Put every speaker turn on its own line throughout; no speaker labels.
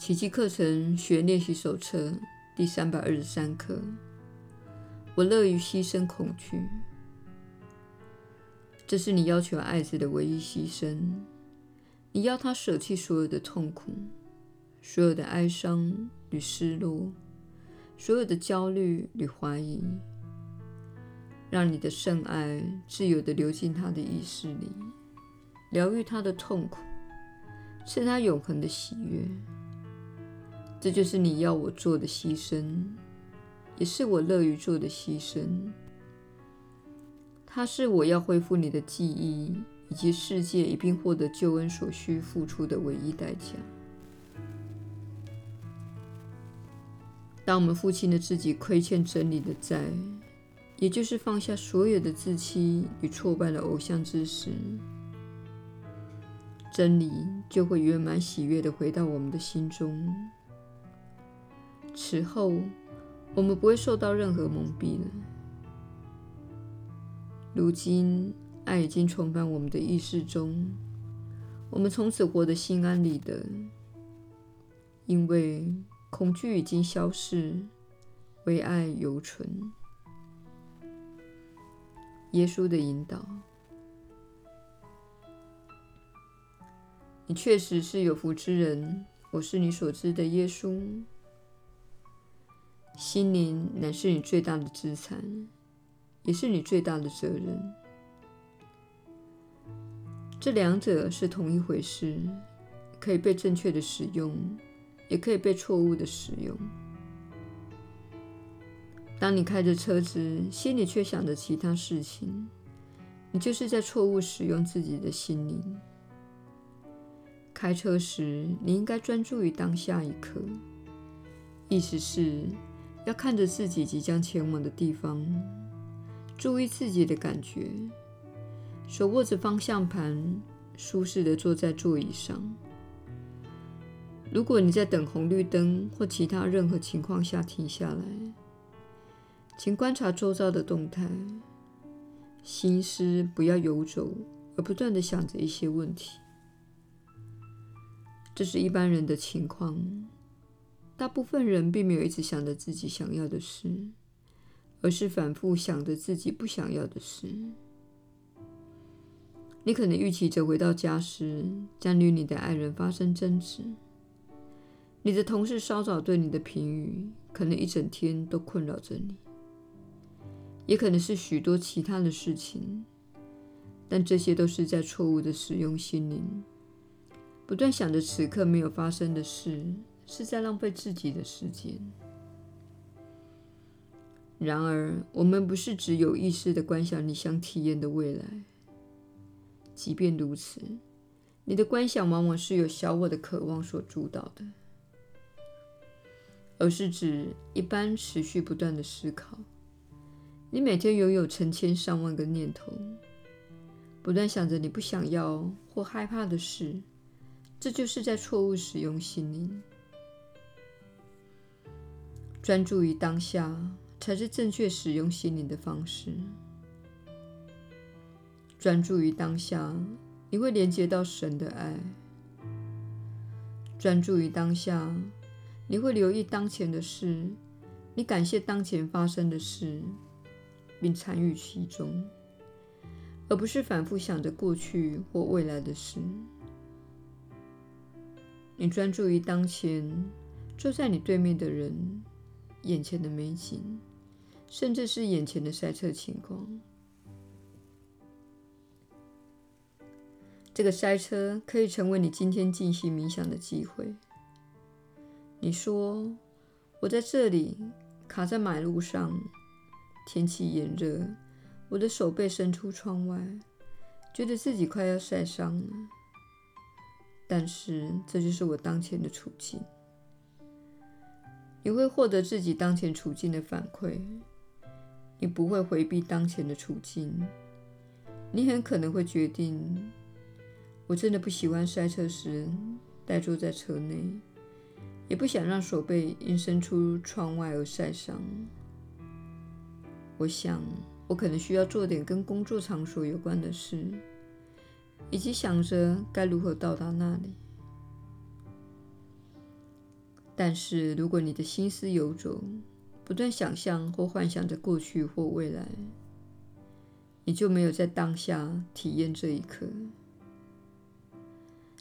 奇迹课程学练习手册第三百二十三课。我乐于牺牲恐惧，这是你要求爱子的唯一牺牲。你要他舍弃所有的痛苦、所有的哀伤与失落、所有的焦虑与怀疑，让你的圣爱自由地流进他的意识里，疗愈他的痛苦，赐他永恒的喜悦。这就是你要我做的牺牲。也是我乐于做的牺牲。它是我要恢复你的记忆以及世界一并获得救恩所需付出的唯一代价。当我们付清了自己亏欠真理的债，也就是放下所有的自欺与挫败的偶像之时，真理就会圆满喜悦地回到我们的心中。此后，我们不会受到任何蒙蔽了。如今，爱已经重返我们的意识中，我们从此活得心安理得，因为恐惧已经消逝，唯爱犹存。耶稣的引导，你确实是有福之人。我是你所知的耶稣。心灵乃是你最大的资产，也是你最大的责任。这两者是同一回事，可以被正确的使用，也可以被错误的使用。当你开着车子，心里却想着其他事情，你就是在错误使用自己的心灵。开车时，你应该专注于当下一刻，意思是，要看着自己即将前往的地方，注意自己的感觉，手握着方向盘，舒适地坐在座椅上。如果你在等红绿灯或其他任何情况下停下来，请观察周遭的动态，心思不要游走，而不断地想着一些问题。这是一般人的情况。大部分人并没有一直想着自己想要的事，而是反复想着自己不想要的事。你可能预期着回到家时将与你的爱人发生争执，你的同事稍早对你的评语可能一整天都困扰着你，也可能是许多其他的事情，但这些都是在错误的使用心灵，不断想着此刻没有发生的事。是在浪费自己的时间。然而，我们不是只有意识的观想你想体验的未来。即便如此，你的观想往往是由小我的渴望所主导的，而是指一般持续不断的思考。你每天拥有成千上万个念头，不断想着你不想要或害怕的事，这就是在错误使用心灵。专注于当下，才是正确使用心灵的方式。专注于当下，你会连接到神的爱。专注于当下，你会留意当前的事，你感谢当前发生的事，并参与其中，而不是反复想着过去或未来的事。你专注于当前，坐在你对面的人。眼前的美景，甚至是眼前的塞车情况。这个塞车可以成为你今天进行冥想的机会。你说：“我在这里卡在马路上，天气炎热，我的手背伸出窗外，觉得自己快要晒伤了。但是这就是我当前的处境。”你会获得自己当前处境的反馈，你不会回避当前的处境。你很可能会决定：我真的不喜欢塞车时呆坐在车内，也不想让手背因伸出窗外而晒伤。我想，我可能需要做点跟工作场所有关的事，以及想着该如何到达那里。但是，如果你的心思游走，不断想象或幻想着过去或未来，你就没有在当下体验这一刻。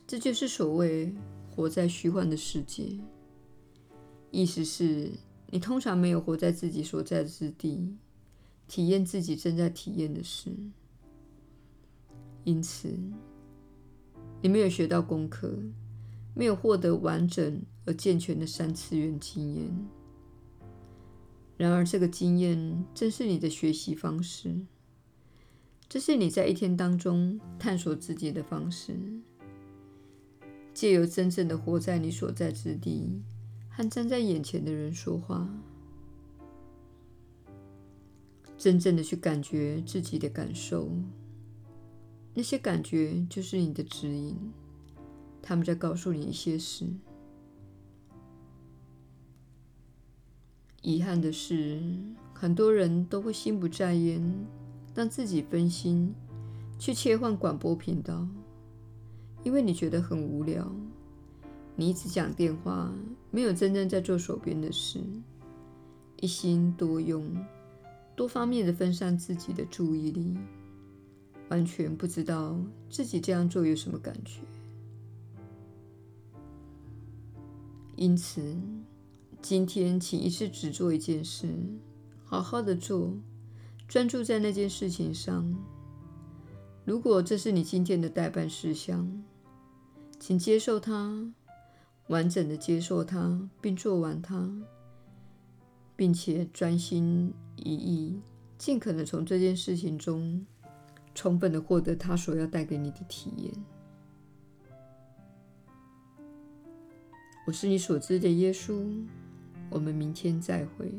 这就是所谓活在虚幻的世界。意思是你通常没有活在自己所在的之地，体验自己正在体验的事。因此，你没有学到功课，没有获得完整而健全的三次元经验。然而，这个经验正是你的学习方式，这是你在一天当中探索自己的方式。借由真正的活在你所在之地，和站在眼前的人说话，真正的去感觉自己的感受，那些感觉就是你的指引，他们在告诉你一些事。遗憾的是，很多人都会心不在焉，让自己分心，去切换广播频道。因为你觉得很无聊，你一直讲电话，没有真正在做手边的事，一心多用，多方面的分散自己的注意力，完全不知道自己这样做有什么感觉。因此，今天请一次只做一件事，好好的做，专注在那件事情上。如果这是你今天的待办事项，请接受它，完整的接受它，并做完它，并且专心一意，尽可能从这件事情中充分的获得它所要带给你的体验。我是你所知的耶稣，我们明天再会。